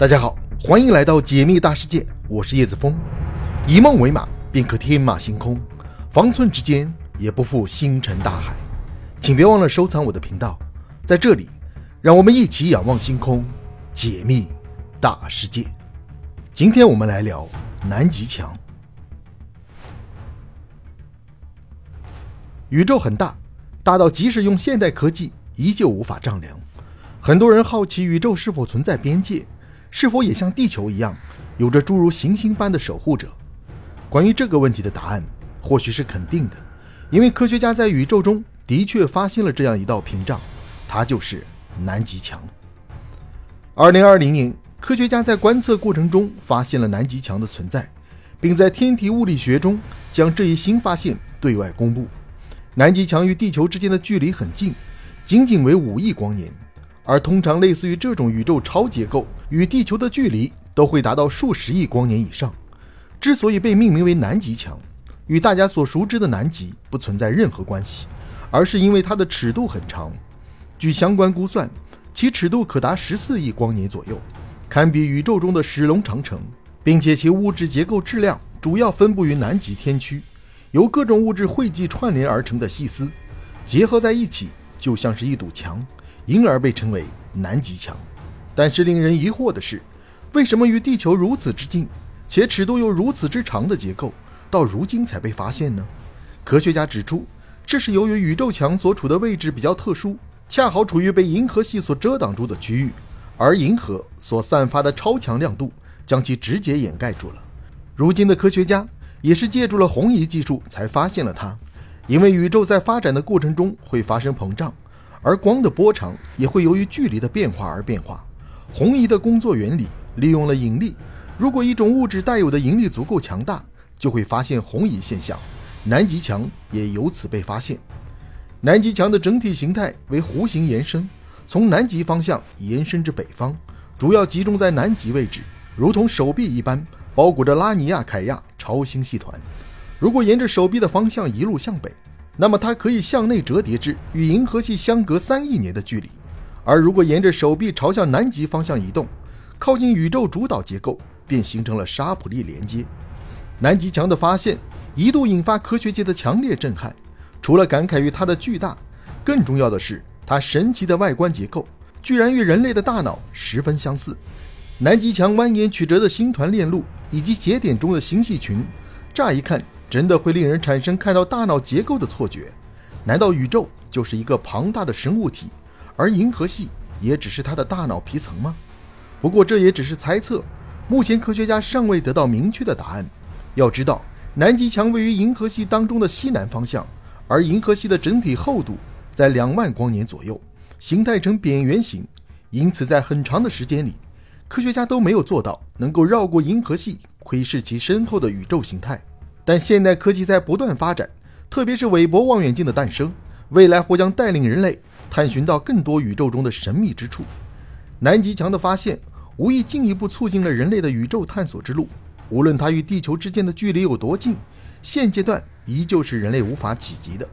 大家好，欢迎来到解密大世界，我是叶子峰。以梦为马，便可天马行空；方寸之间，也不负星辰大海。请别忘了收藏我的频道，在这里，让我们一起仰望星空，解密大世界。今天我们来聊南极墙。宇宙很大，大到即使用现代科技依旧无法丈量。很多人好奇宇宙是否存在边界。是否也像地球一样，有着诸如行星般的守护者？关于这个问题的答案，或许是肯定的，因为科学家在宇宙中的确发现了这样一道屏障，它就是南极墙。二零二零年，科学家在观测过程中发现了南极墙的存在，并在《天体物理学》中将这一新发现对外公布。南极墙与地球之间的距离很近，仅仅为五亿光年。而通常类似于这种宇宙超结构与地球的距离都会达到数十亿光年以上。之所以被命名为南极墙，与大家所熟知的南极不存在任何关系，而是因为它的尺度很长。据相关估算，其尺度可达十四亿光年左右，堪比宇宙中的石龙长城，并且其物质结构质量主要分布于南极天区，由各种物质汇集串联而成的细丝，结合在一起就像是一堵墙。因而被称为南极墙。但是令人疑惑的是，为什么与地球如此之近，且尺度又如此之长的结构，到如今才被发现呢？科学家指出，这是由于宇宙墙所处的位置比较特殊，恰好处于被银河系所遮挡住的区域，而银河所散发的超强亮度将其直接掩盖住了。如今的科学家也是借助了红移技术才发现了它，因为宇宙在发展的过程中会发生膨胀。而光的波长也会由于距离的变化而变化。红移的工作原理利用了引力，如果一种物质带有的引力足够强大，就会发现红移现象。南极墙也由此被发现。南极墙的整体形态为弧形延伸，从南极方向延伸至北方，主要集中在南极位置，如同手臂一般包裹着拉尼亚凯亚超星系团。如果沿着手臂的方向一路向北。那么它可以向内折叠至与银河系相隔三亿年的距离，而如果沿着手臂朝向南极方向移动，靠近宇宙主导结构，便形成了沙普利连接。南极墙的发现一度引发科学界的强烈震撼，除了感慨于它的巨大，更重要的是它神奇的外观结构居然与人类的大脑十分相似。南极墙蜿蜒曲折的星团链路以及节点中的星系群，乍一看。真的会令人产生看到大脑结构的错觉？难道宇宙就是一个庞大的生物体，而银河系也只是它的大脑皮层吗？不过这也只是猜测，目前科学家尚未得到明确的答案。要知道，南极墙位于银河系当中的西南方向，而银河系的整体厚度在两万光年左右，形态呈扁圆形，因此在很长的时间里，科学家都没有做到能够绕过银河系，窥视其身后的宇宙形态。但现代科技在不断发展，特别是韦伯望远镜的诞生，未来或将带领人类探寻到更多宇宙中的神秘之处。南极墙的发现，无疑进一步促进了人类的宇宙探索之路。无论它与地球之间的距离有多近，现阶段依旧是人类无法企及的。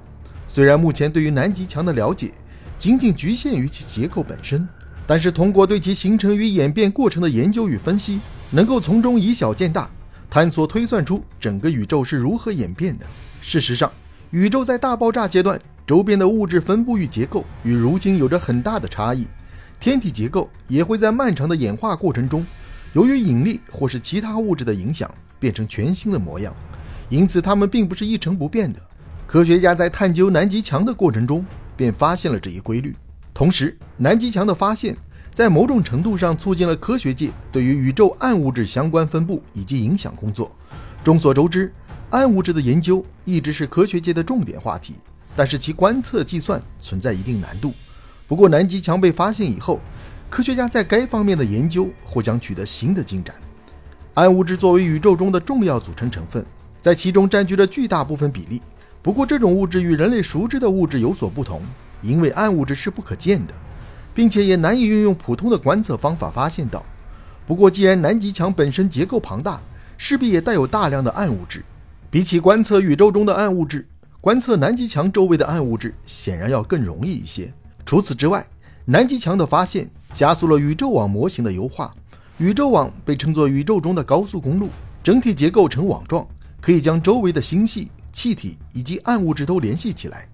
虽然目前对于南极墙的了解仅仅局限于其结构本身，但是通过对其形成与演变过程的研究与分析，能够从中以小见大。探索推算出整个宇宙是如何演变的。事实上，宇宙在大爆炸阶段周边的物质分布与结构与如今有着很大的差异，天体结构也会在漫长的演化过程中，由于引力或是其他物质的影响，变成全新的模样。因此，它们并不是一成不变的。科学家在探究南极墙的过程中，便发现了这一规律。同时，南极墙的发现。在某种程度上，促进了科学界对于宇宙暗物质相关分布以及影响工作。众所周知，暗物质的研究一直是科学界的重点话题，但是其观测计算存在一定难度。不过，南极墙被发现以后，科学家在该方面的研究或将取得新的进展。暗物质作为宇宙中的重要组成成分，在其中占据着巨大部分比例。不过，这种物质与人类熟知的物质有所不同，因为暗物质是不可见的。并且也难以运用普通的观测方法发现到。不过，既然南极墙本身结构庞大，势必也带有大量的暗物质。比起观测宇宙中的暗物质，观测南极墙周围的暗物质显然要更容易一些。除此之外，南极墙的发现加速了宇宙网模型的优化。宇宙网被称作宇宙中的高速公路，整体结构呈网状，可以将周围的星系、气体以及暗物质都联系起来。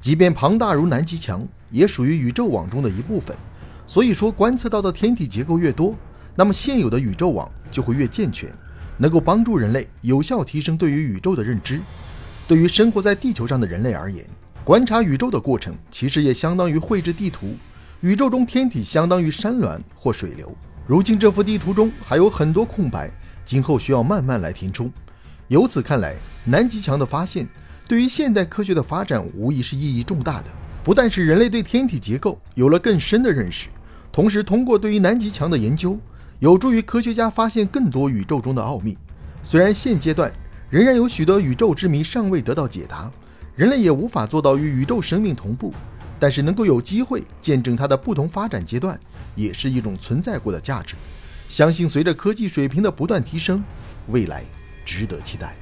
即便庞大如南极墙，也属于宇宙网中的一部分。所以说，观测到的天体结构越多，那么现有的宇宙网就会越健全，能够帮助人类有效提升对于宇宙的认知。对于生活在地球上的人类而言，观察宇宙的过程其实也相当于绘制地图。宇宙中天体相当于山峦或水流。如今这幅地图中还有很多空白，今后需要慢慢来填充。由此看来，南极墙的发现对于现代科学的发展无疑是意义重大的。不但是人类对天体结构有了更深的认识，同时通过对于南极墙的研究，有助于科学家发现更多宇宙中的奥秘。虽然现阶段仍然有许多宇宙之谜尚未得到解答，人类也无法做到与宇宙生命同步，但是能够有机会见证它的不同发展阶段，也是一种存在过的价值。相信随着科技水平的不断提升，未来值得期待。